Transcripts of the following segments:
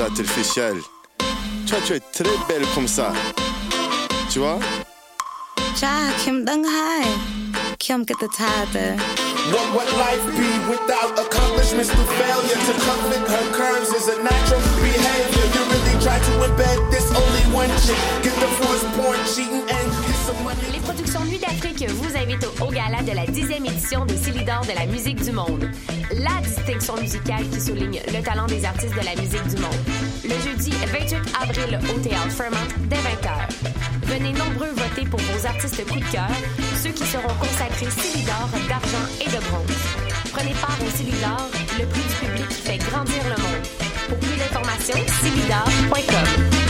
choses artificielles. Toi, tu es très belle comme ça. Tu vois? Ja, Kim Dong Hai. Kim get the tide. What would life be without accomplishments through failure? To conflict her curves is a natural behavior. You really try to embed this only one chick. Get the force porn cheating and get some money. D'Afrique vous invitent au, gala de la 10e édition des Célidors de la musique du monde. La distinction musicale qui souligne le talent des artistes de la musique du monde. Le jeudi 28 avril au Théâtre Fairmont dès 20h. Venez nombreux voter pour vos artistes coup de cœur, ceux qui seront consacrés Célidor d'argent et de bronze. Prenez part au Célidor, le prix du public qui fait grandir le monde. Pour plus d'informations, célidor.com.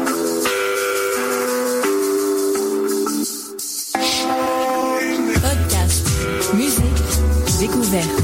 Musique,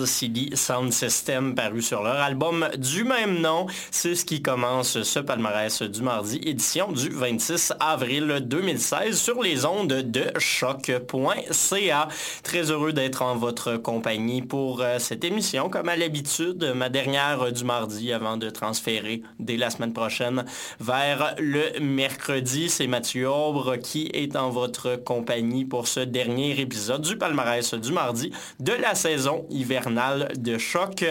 LCD Sound System paru sur leur album du même nom. C'est ce qui commence ce palmarès du mardi, édition du 26 avril 2016 sur les ondes de choc.ca. Très heureux d'être en votre compagnie pour euh, cette émission. Comme à l'habitude, ma dernière du mardi avant de transférer dès la semaine prochaine vers le mercredi. C'est Mathieu Aubre qui est en votre compagnie pour ce dernier épisode du palmarès du mardi de la saison hivernale de choc.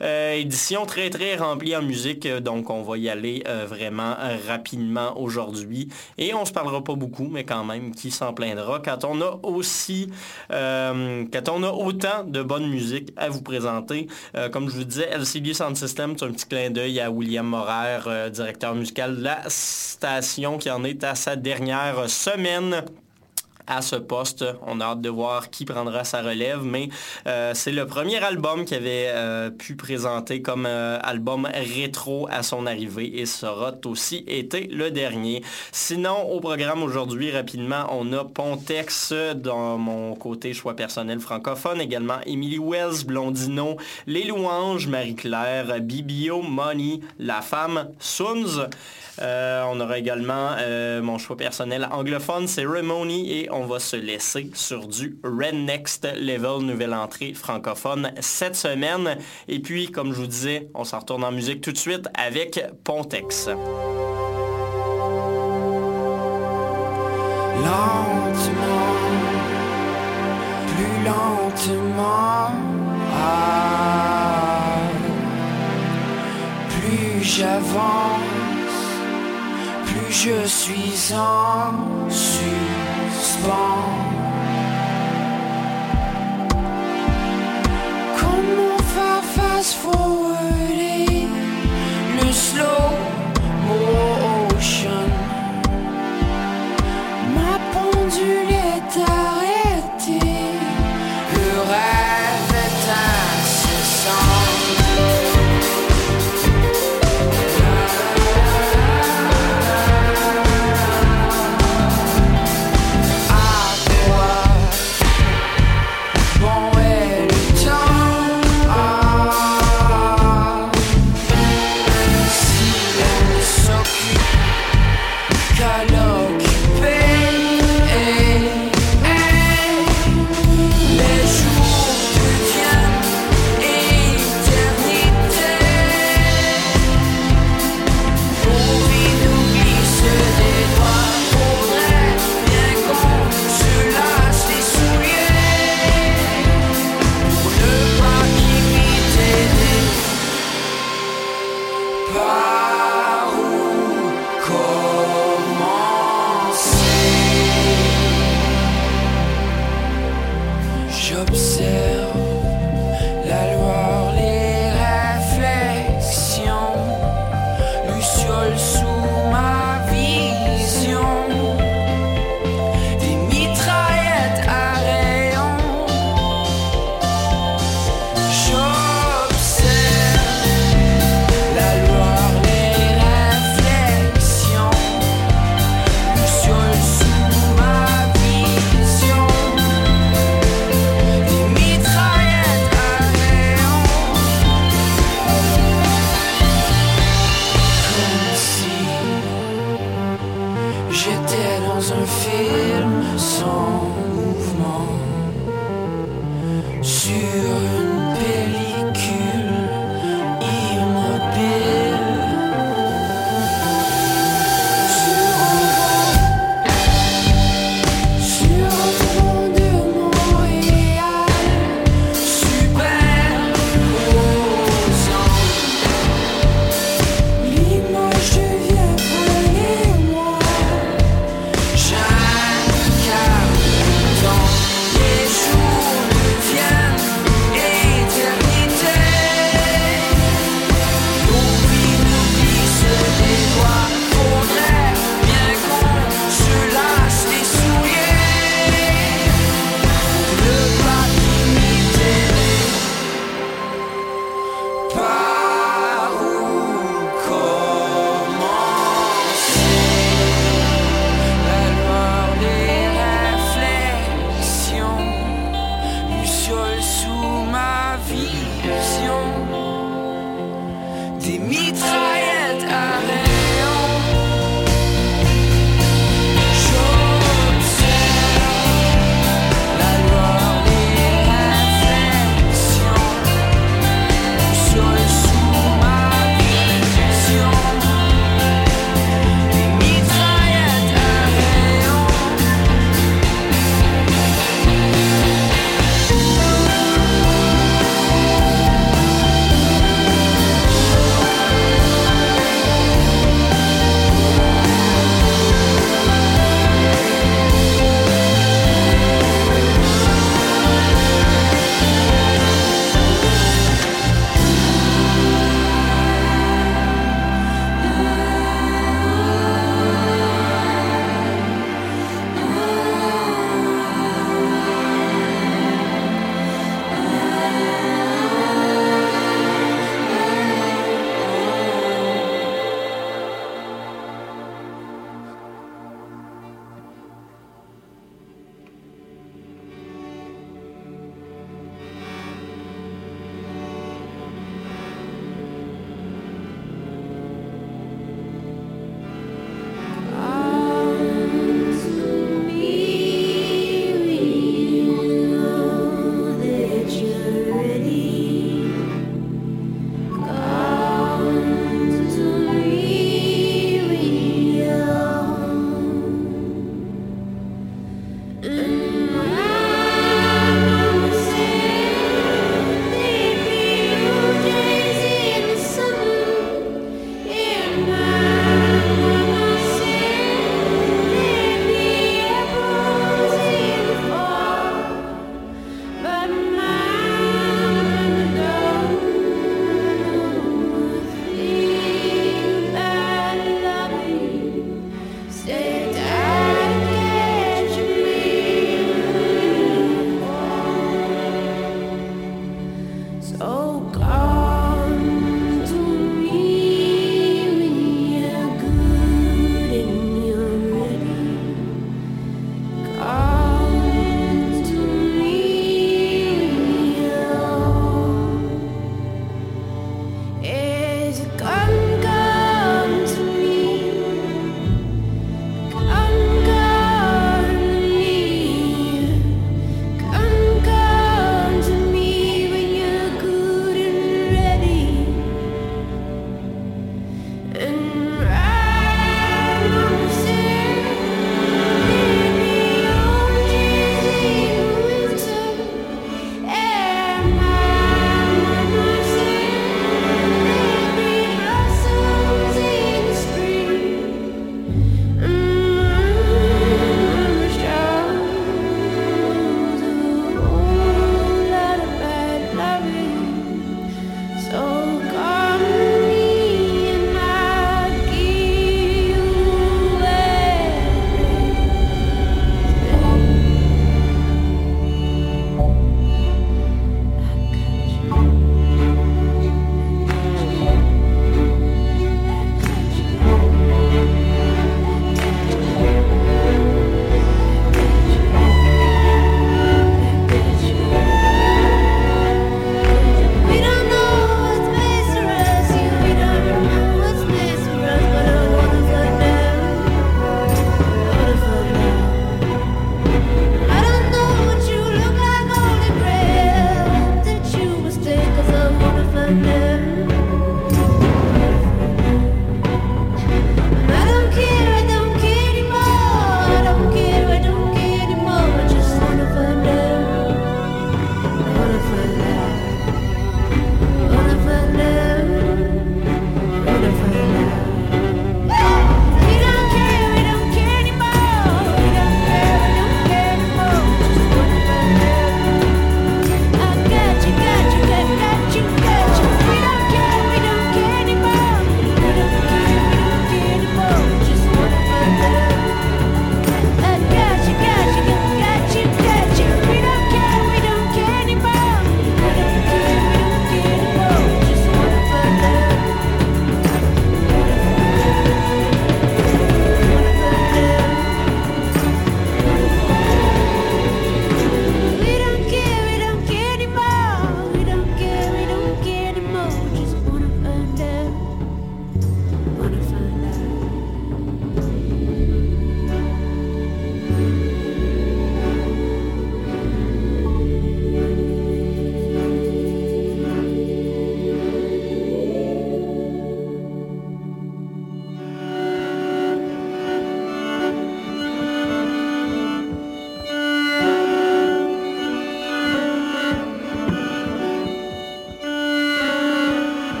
Euh, édition très très remplie en musique, donc on va y aller euh, vraiment rapidement aujourd'hui. Et on se parlera pas beaucoup, mais quand même, qui s'en plaindra quand on a aussi, euh, quand on a autant de bonne musique à vous présenter. comme je vous disais, LCD Sound System, c'est un petit clin d'œil à William Morer, directeur musical de la station qui en est à sa dernière semaine à ce poste. On a hâte de voir qui prendra sa relève, mais euh, c'est le premier album qu'il avait euh, pu présenter comme euh, album rétro à son arrivée et aura aussi été le dernier. Sinon, au programme aujourd'hui, rapidement, on a Pontex dans mon côté choix personnel francophone, également Emily Wells, Blondino, Les Louanges, Marie-Claire, Bibio, Money, La Femme, Soons. Euh, on aura également euh, mon choix personnel anglophone, Ceremony, et on va se laisser sur du Red Next Level, nouvelle entrée francophone cette semaine. Et puis, comme je vous disais, on s'en retourne en musique tout de suite avec Pontex. Lentement, plus lentement, ah, plus j'avance je suis en suspens. Comment faire fast forwarder le slow motion? Ma pendule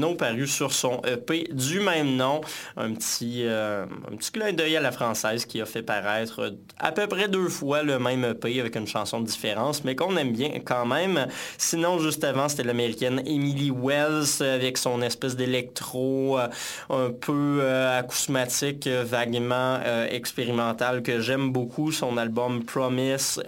Blondino, paru sur son EP du même nom. Un petit, euh, un petit clin d'œil à la française qui a fait paraître à peu près deux fois le même EP avec une chanson de différence, mais qu'on aime bien quand même. Sinon, juste avant, c'était l'américaine Emily Wells avec son espèce d'électro euh, un peu euh, acousmatique, vaguement expérimental que j'aime beaucoup. Son album Promise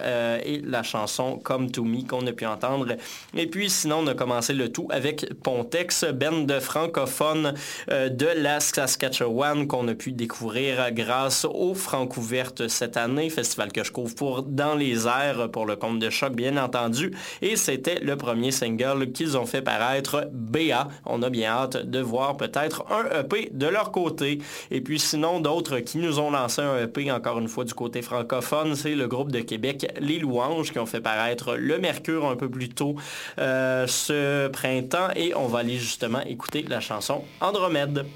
et la chanson Come to Me qu'on a pu entendre. Et puis sinon, on a commencé le tout avec Pontex, band de francophones euh, de la Saskatchewan qu'on a pu découvrir grâce au Francouverte cette année, festival que je couvre pour Dans les airs pour le compte de choc bien entendu. Et c'était le premier single qu'ils ont fait paraître, BA. On a bien hâte de voir peut-être un EP de leur côté. Et puis sinon, d'autres qui nous ont lancé un EP encore une fois du côté francophone, c'est le groupe de Québec Les Louanges qui ont fait paraître le Mercure un peu plus tôt euh, ce printemps et on va aller justement écouter la chanson Andromède.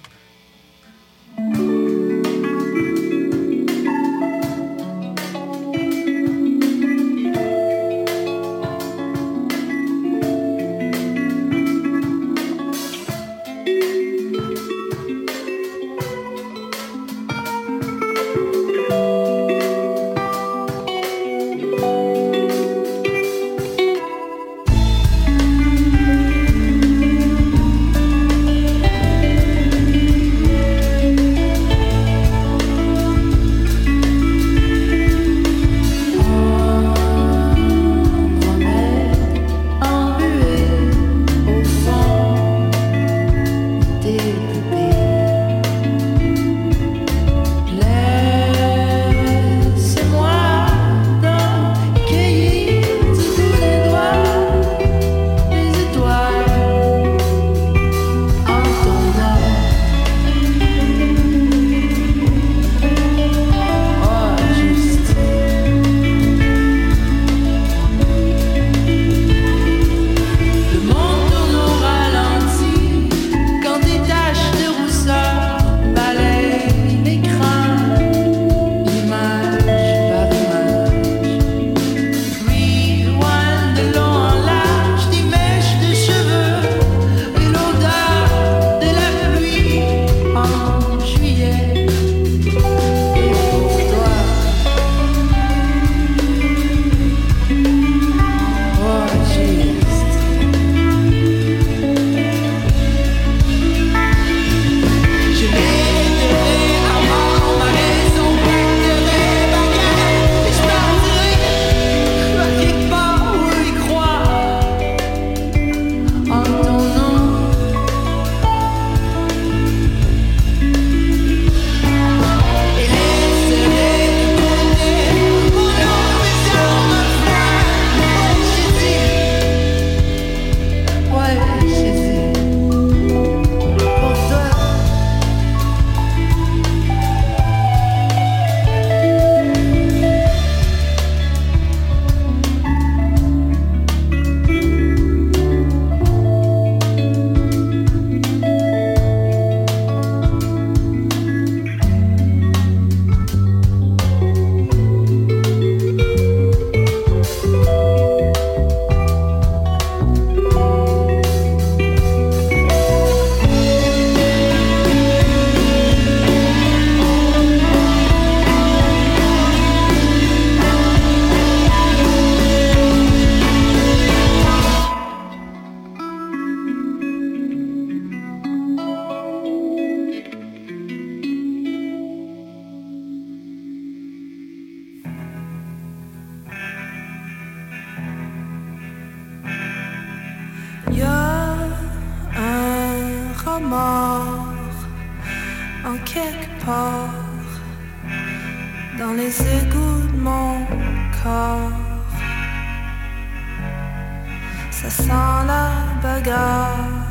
Sent la bagarre.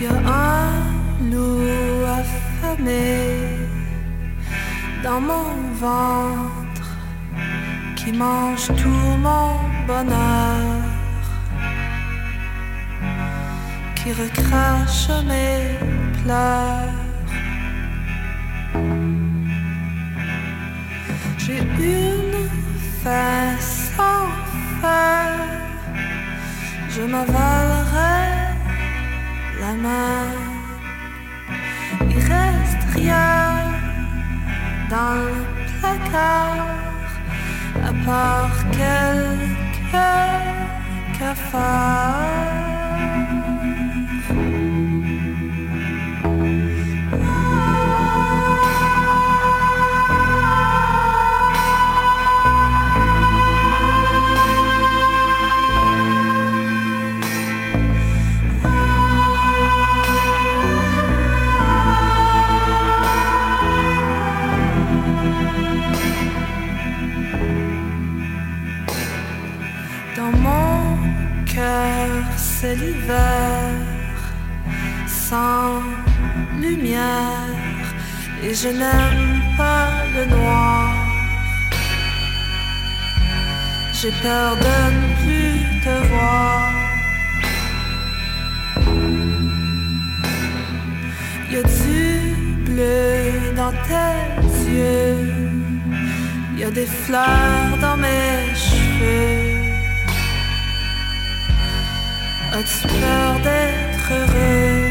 Y a un loup affamé dans mon ventre qui mange tout mon bonheur, qui recrache mes pleurs. J'ai une fin, je m'avalerai la main. Il reste rien dans le placard à part quelques cafards. C'est l'hiver, sans lumière, et je n'aime pas le noir. J'ai peur de ne plus te voir. Y a du bleu dans tes yeux, y a des fleurs dans mes cheveux. As-tu d'être heureux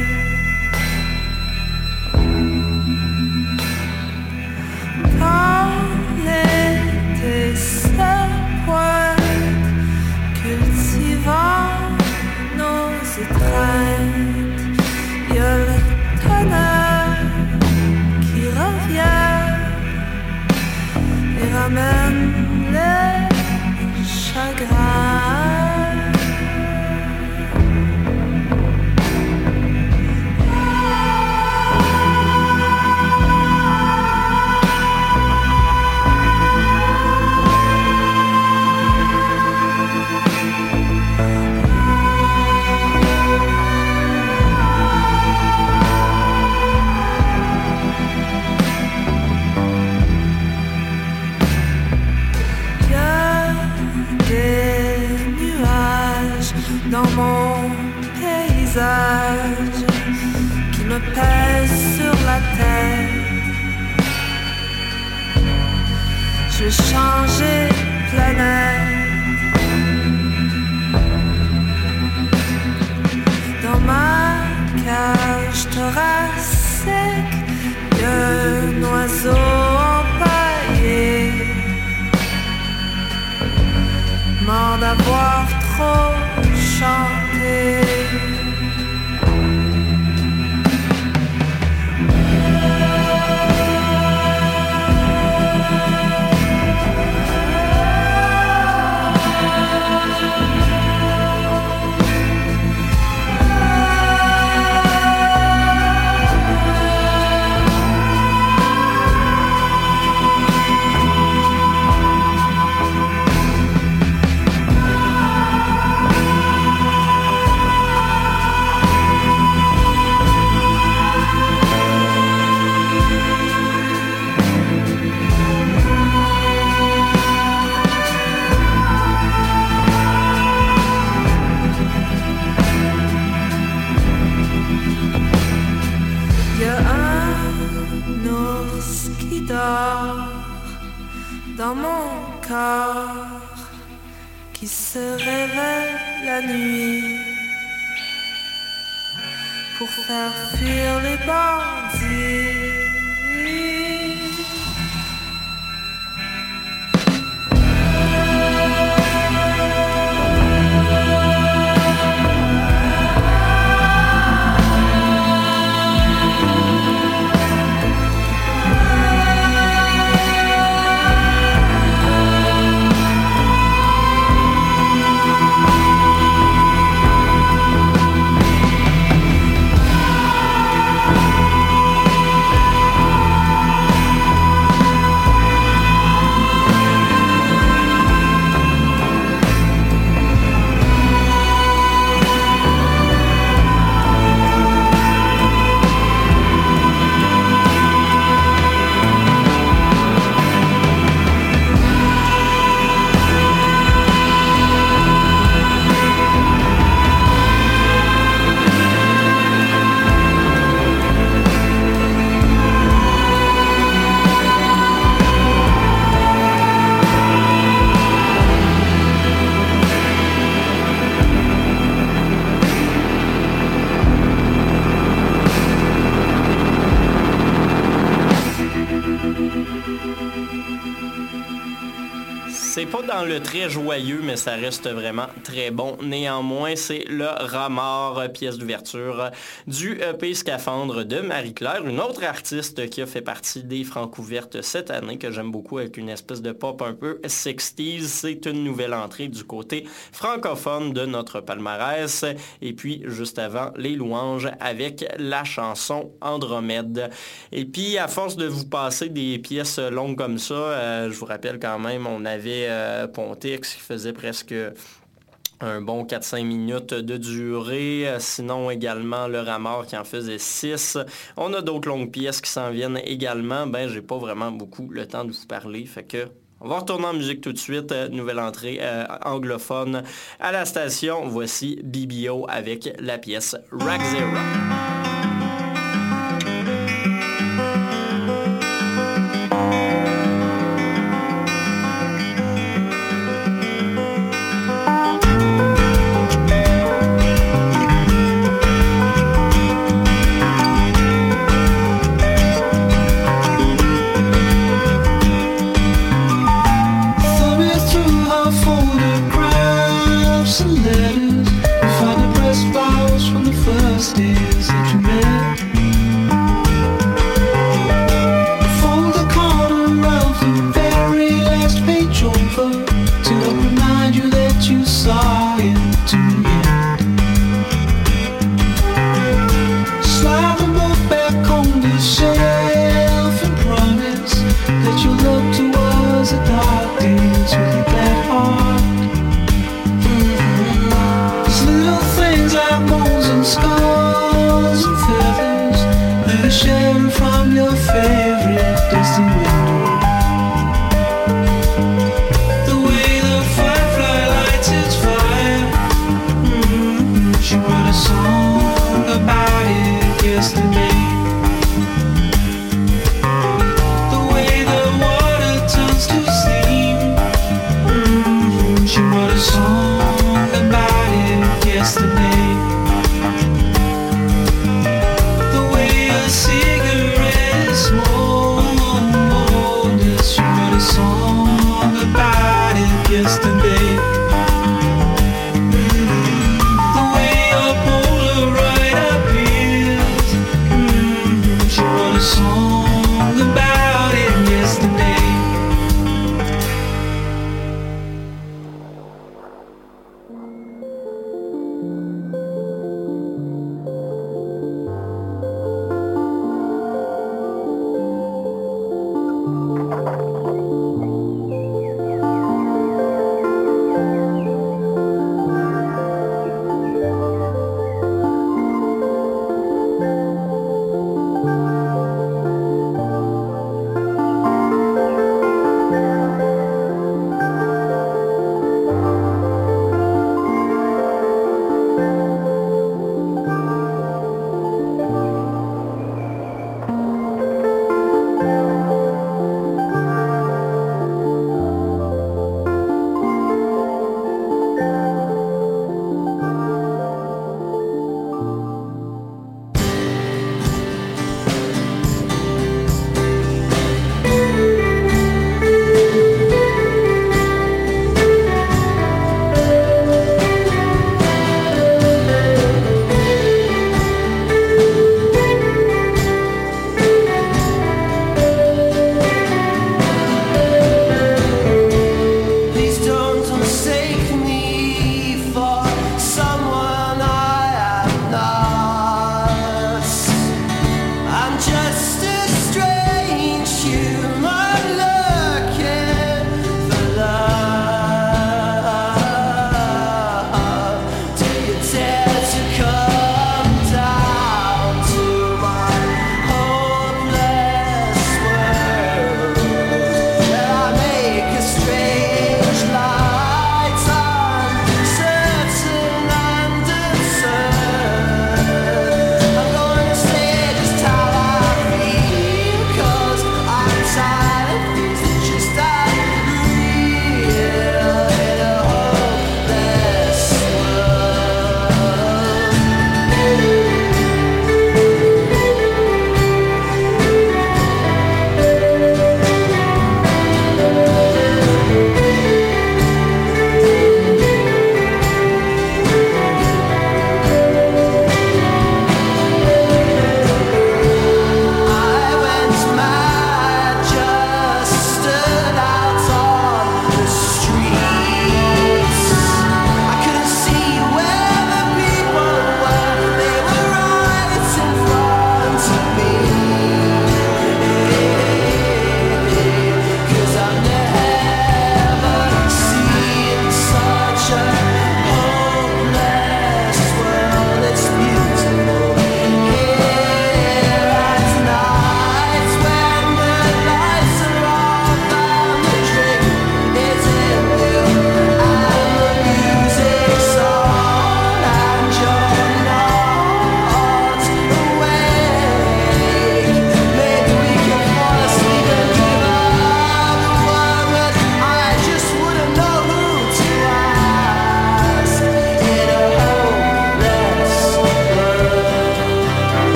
Música pas dans le très joyeux, mais ça reste vraiment très bon. Néanmoins, c'est le Ramard, pièce d'ouverture du EP Scaphandre de Marie-Claire, une autre artiste qui a fait partie des Francouvertes cette année, que j'aime beaucoup avec une espèce de pop un peu 60s. C'est une nouvelle entrée du côté francophone de notre palmarès. Et puis, juste avant, les louanges avec la chanson Andromède. Et puis, à force de vous passer des pièces longues comme ça, euh, je vous rappelle quand même, on avait euh, Pontex qui faisait presque un bon 4-5 minutes de durée. Euh, sinon, également, le Ramard qui en faisait 6. On a d'autres longues pièces qui s'en viennent également. Ben, j'ai pas vraiment beaucoup le temps de vous parler. Fait que on va retourner en musique tout de suite. nouvelle entrée anglophone à la station. Voici BBO avec la pièce Rack Zero. Cigarette smoke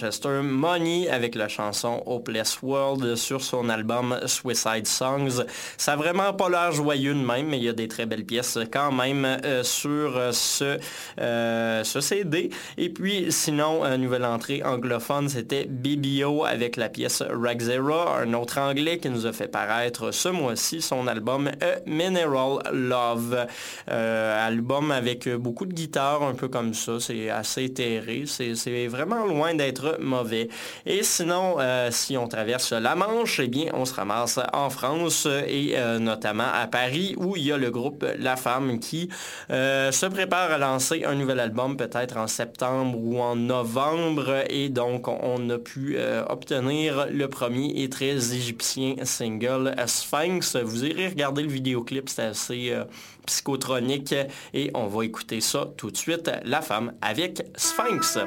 Manchester, Money, avec la chanson Hopeless World sur son album Suicide Songs. Ça a vraiment pas l'air joyeux de même, mais il y a des très belles pièces quand même euh, sur ce, euh, ce CD. Et puis sinon, nouvelle entrée anglophone, c'était BBO avec la pièce Ragzera, un autre anglais qui nous a fait paraître ce mois-ci son album A Mineral Love. Euh, album avec beaucoup de guitare, un peu comme ça, c'est assez terré, c'est vraiment loin d'être mauvais. Et sinon, euh, si on traverse la Manche, eh bien, on se ramasse en France et euh, notamment à Paris où il y a le groupe La Femme qui se prépare à lancer un nouvel album peut-être en septembre ou en novembre et donc on a pu obtenir le premier et très égyptien single Sphinx. Vous irez regarder le vidéoclip, c'est assez psychotronique et on va écouter ça tout de suite, La femme avec Sphinx.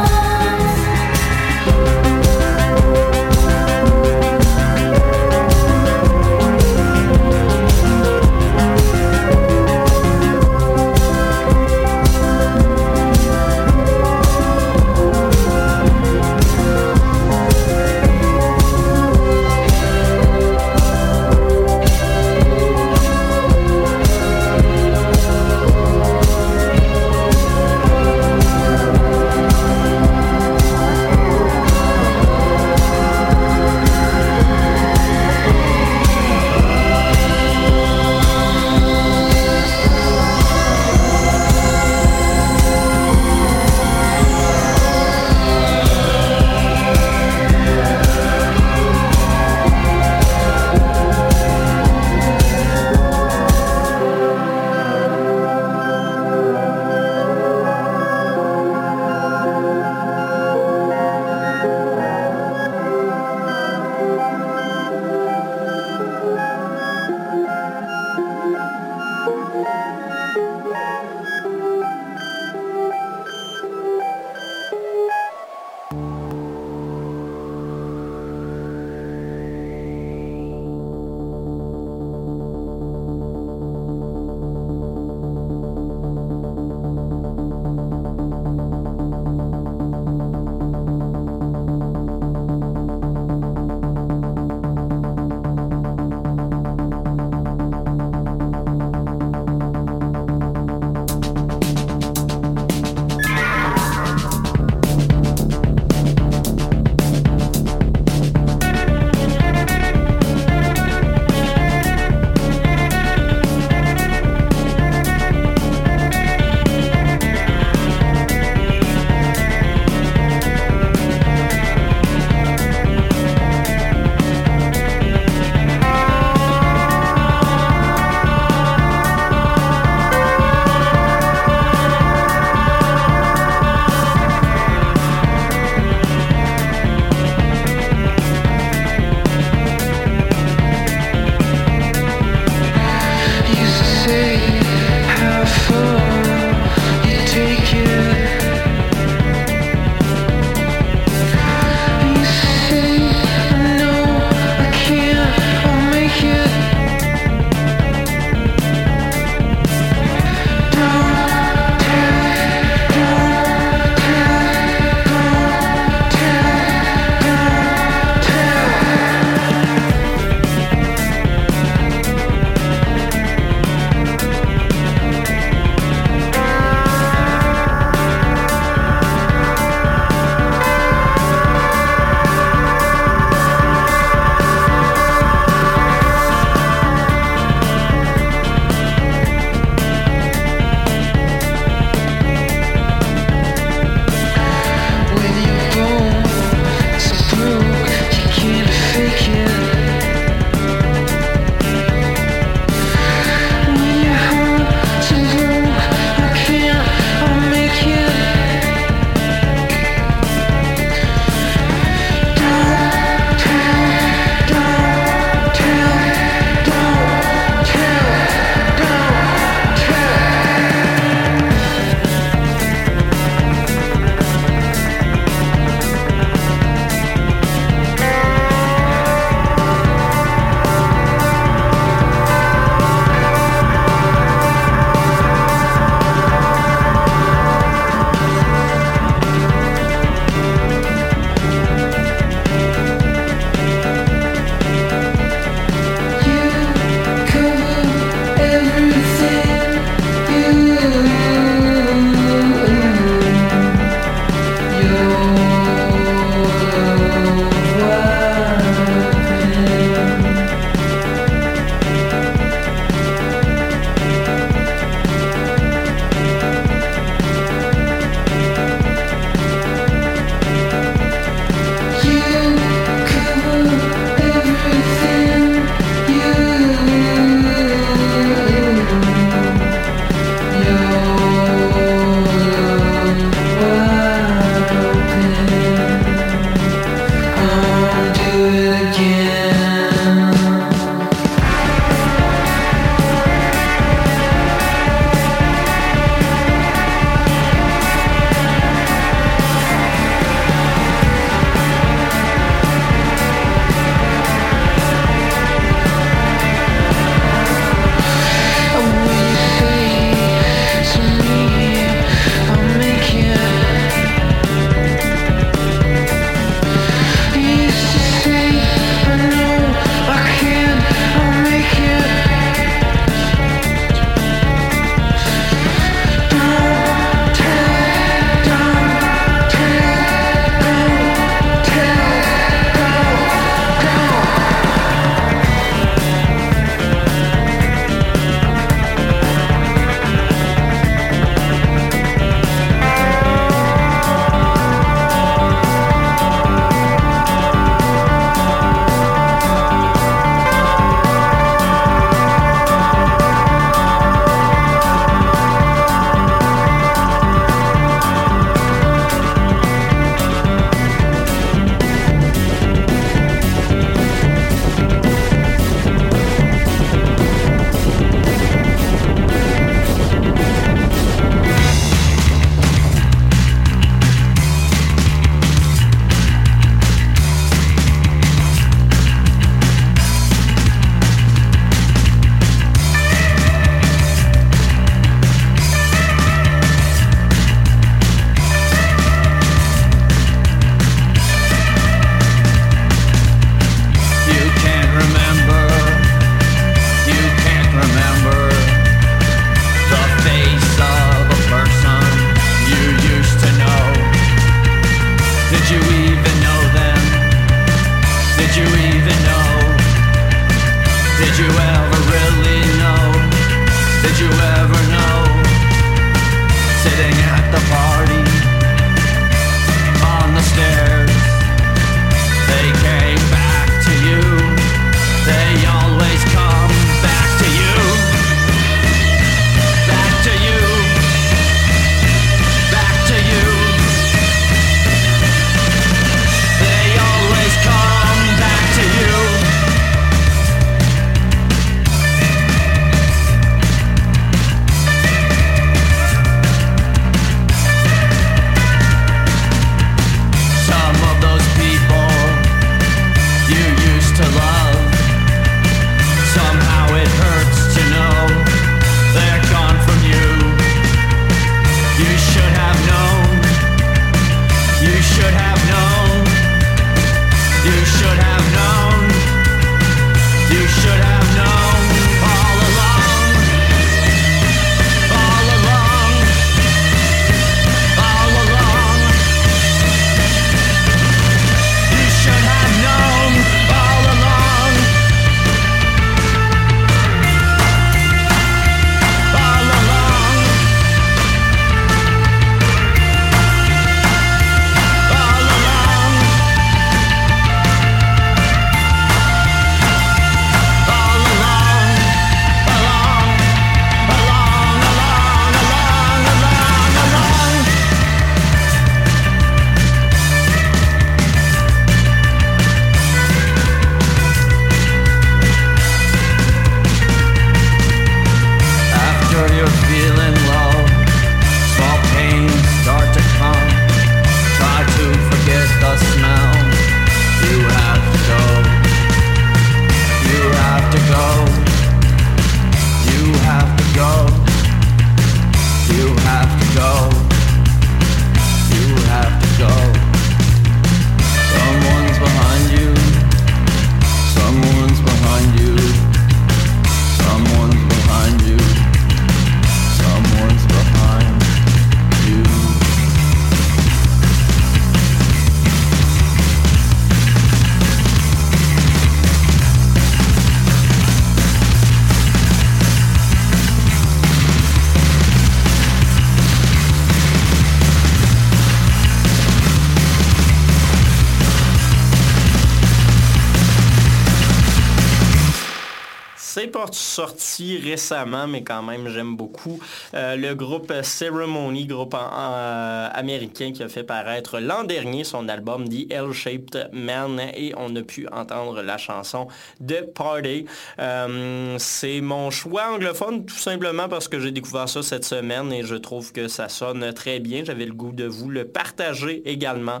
Récemment, mais quand même, j'aime beaucoup. Euh, le groupe Ceremony, groupe en- euh, américain qui a fait paraître l'an dernier son album The L-Shaped Man et on a pu entendre la chanson de Party. Euh, C'est mon choix anglophone tout simplement parce que j'ai découvert ça cette semaine et je trouve que ça sonne très bien. J'avais le goût de vous le partager également.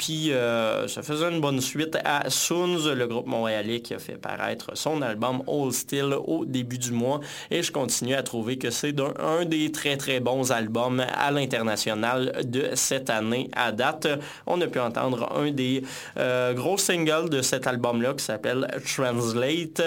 Puis euh, ça faisait une bonne suite à Soons, le groupe montréalais qui a fait paraître son album All Still au début du mois. Et je continue à trouver que c'est un, des très très bons albums à l'international de cette année à date. On a pu entendre un des euh, gros singles de cet album-là qui s'appelle Translate.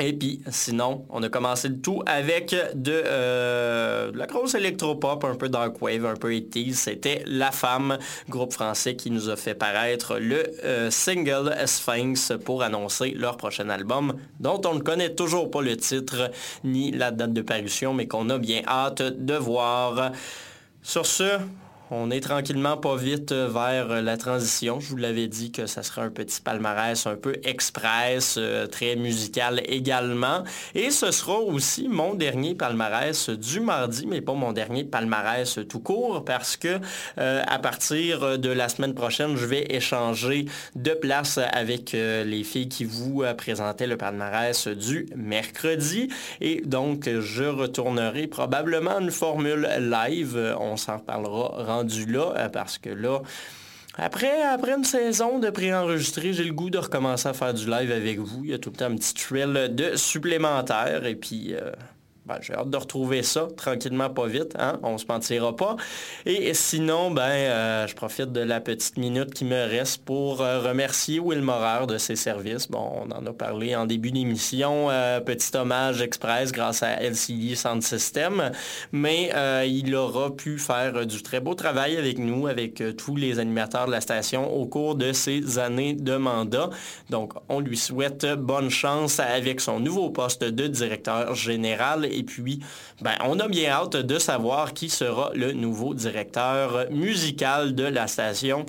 Et puis, sinon, on a commencé le tout avec de, euh, la grosse électropop, un peu dark wave, un peu 80s. C'était La Femme, groupe français qui nous a fait paraître le euh, single Sphinx pour annoncer leur prochain album, dont on ne connaît toujours pas le titre ni la date de parution, mais qu'on a bien hâte de voir. Sur ce, on est tranquillement pas vite vers la transition. Je vous l'avais dit que ça serait un petit palmarès un peu express, euh, très musical également. Et ce sera aussi mon dernier palmarès du mardi, mais pas mon dernier palmarès tout court, parce que euh, à partir de la semaine prochaine, je vais échanger de place avec euh, les filles qui vous euh, présentaient le palmarès du mercredi. Et donc, je retournerai probablement une formule live. Euh, On s'en reparlera là, euh, parce que là, après, après une saison de préenregistré, j'ai le goût de recommencer à faire du live avec vous. Il y a tout le temps un petit thrill de supplémentaire. Et puis, euh, ben, j'ai hâte de retrouver ça tranquillement, pas vite. Hein? On se mentira pas. Et sinon, ben, euh, je profite de la petite minute qui me reste pour euh, remercier Will Morer de ses services. Bon, on en a parlé en début d'émission. Euh, petit hommage express grâce à LCD Sound System. Mais il aura pu faire du très beau travail avec nous, avec tous les animateurs de la station au cours de ces années de mandat. Donc, on lui souhaite bonne chance avec son nouveau poste de directeur général. Puis, ben, on a bien hâte de savoir qui sera le nouveau directeur musical de la station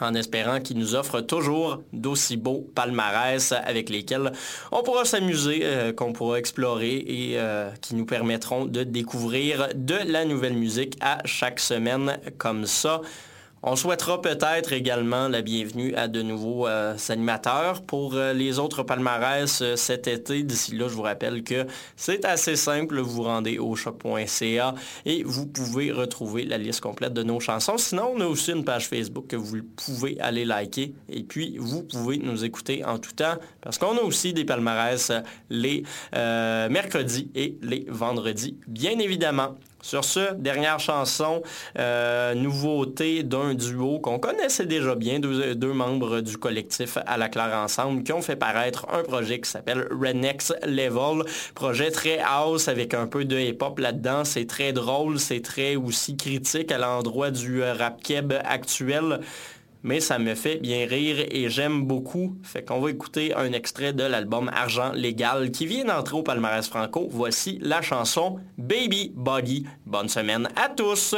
en espérant qu'il nous offre toujours d'aussi beaux palmarès avec lesquels on pourra s'amuser, euh, qu'on pourra explorer et euh, qui nous permettront de découvrir de la nouvelle musique à chaque semaine comme ça. On souhaitera peut-être également la bienvenue à de nouveaux euh, animateurs pour euh, les autres palmarès euh, cet été. D'ici là, je vous rappelle que c'est assez simple. Vous rendez au choc.ca et vous pouvez retrouver la liste complète de nos chansons. Sinon, on a aussi une page Facebook que vous pouvez aller liker et puis vous pouvez nous écouter en tout temps parce qu'on a aussi des palmarès les mercredis et les vendredis, bien évidemment. Sur ce, dernière chanson, euh, nouveauté d'un duo qu'on connaissait déjà bien, deux, membres du collectif À la Claire Ensemble, qui ont fait paraître un projet qui s'appelle Renex Level. Projet très house avec un peu de hip-hop là-dedans. C'est très drôle, c'est très aussi critique à l'endroit du euh, rap keb actuel mais ça me fait bien rire et j'aime beaucoup. Fait qu'on va écouter un extrait de l'album Argent Légal qui vient d'entrer au palmarès franco. Voici la chanson Baby Body. Bonne semaine à tous!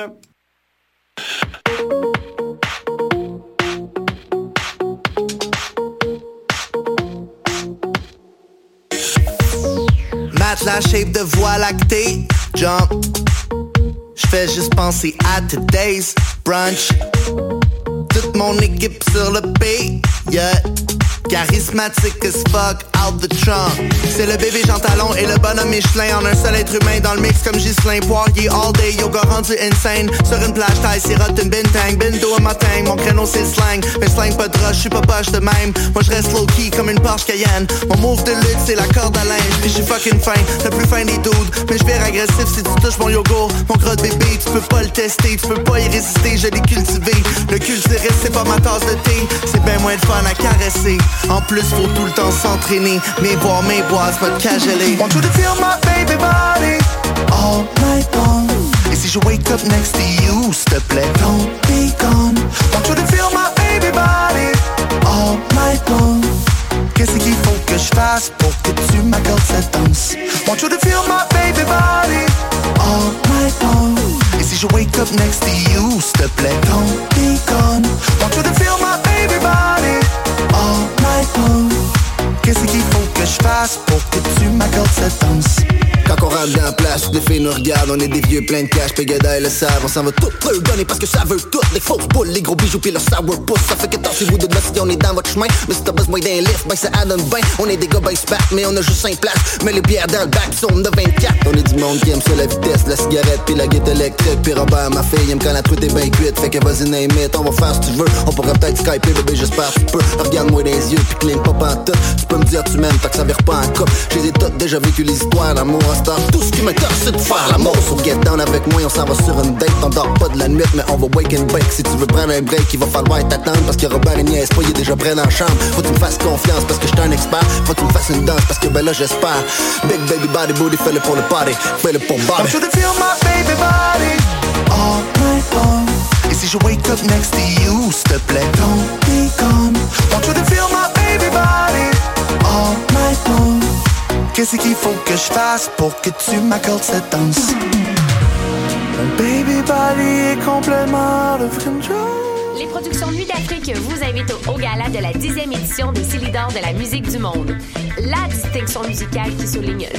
la shape de lactée, juste penser à today's brunch. Toute mon équipe sur le pays, yeah. Charismatique as fuck, out the trunk. C'est le bébé Jean Talon et le bonhomme Michelin en un seul être humain dans le mix comme Gislain. Poirier all day, yoga rendu insane. Sur une plage taille, sirote une bintang. Bindo à matin, mon créneau c'est slang. Mais slang pas de rush, j'suis pas poche de même. Moi j'reste low key comme une Porsche Cayenne. Mon move de lutte c'est la corde à linge. Puis j'suis fucking fin, le plus fin des dudes. Mais j'vire agressif si tu touches mon yogourt. Mon gros de bébé, tu peux pas le tester, tu peux pas y résister, je l'ai cultivé. Le culturiste c'est pas ma tasse de thé, c'est bien moins de fun à caresser. En plus, faut tout le temps s'entraîner. Mais boire mes bois, pas de cageler. Want you to feel my baby body all night long. Et si je wake up next to you, s'il te don't be gone. Want you to feel my baby body all night long. Qu'est-ce qu'il faut que je fasse pour que tu m'accordes cette danse? Want you to feel my baby body all night long. Et si je wake up next to you, s'il te don't be gone. Want you to feel my baby body all night long. Qu'est-ce qu'il faut que je fasse pour que tu m'accordes cette danse? Quand on rentre dans la place, les filles nous regardent, on est des vieux pleins de cash, Pégada et le savent, on s'en va tout peu donner parce que ça veut tout, les fausses boules, les gros bijoux puis le sourpuss, ça fait que tentez-vous de si on est dans votre chemin, mais si t'as besoin d'un lift, ben ça adonne bien, on est des gars ben spat, mais on a juste 5 places, mais les bières dans le bac sont de 24. On est du monde qui aime ça la vitesse, la cigarette puis la guette électrique, puis Robert, ma fille, aime quand la truite est bien cuite, fait que vas-y name on va faire ce que tu veux, on pourrait peut-être skyper, bébé j'espère tu peux, regarde-moi les yeux puis clean pas pantoute, tu peux me dire tu m'aimes, tant que ça vire pas en couple, j'ai toutes déjà vécu les histoires d'amour tout ce qui c'est de faire l'amour. So get down avec moi, on s'en va sur une date. On dort pas de la nuit, mais on va wake and bake. Si tu veux prendre un break, il va falloir t'attendre Parce que Robert et niaise pas, il est déjà prêt dans la chambre. Faut que tu me fasses confiance parce que j'suis un expert. Faut que tu me fasses une danse parce que ben là j'espère. Big baby body booty, fais-le pour le party. Fais-le pour body I should feel my baby body All night long. Et si je wake up next to you, s'il te plaît Don't be Qu'est-ce qu'il faut que je fasse pour que tu m'accordes cette danse? Mon baby body est complètement control. Les productions Nuit d'Afrique vous invitent au, gala de la 10e édition des Célidors de la musique du monde. La distinction musicale qui souligne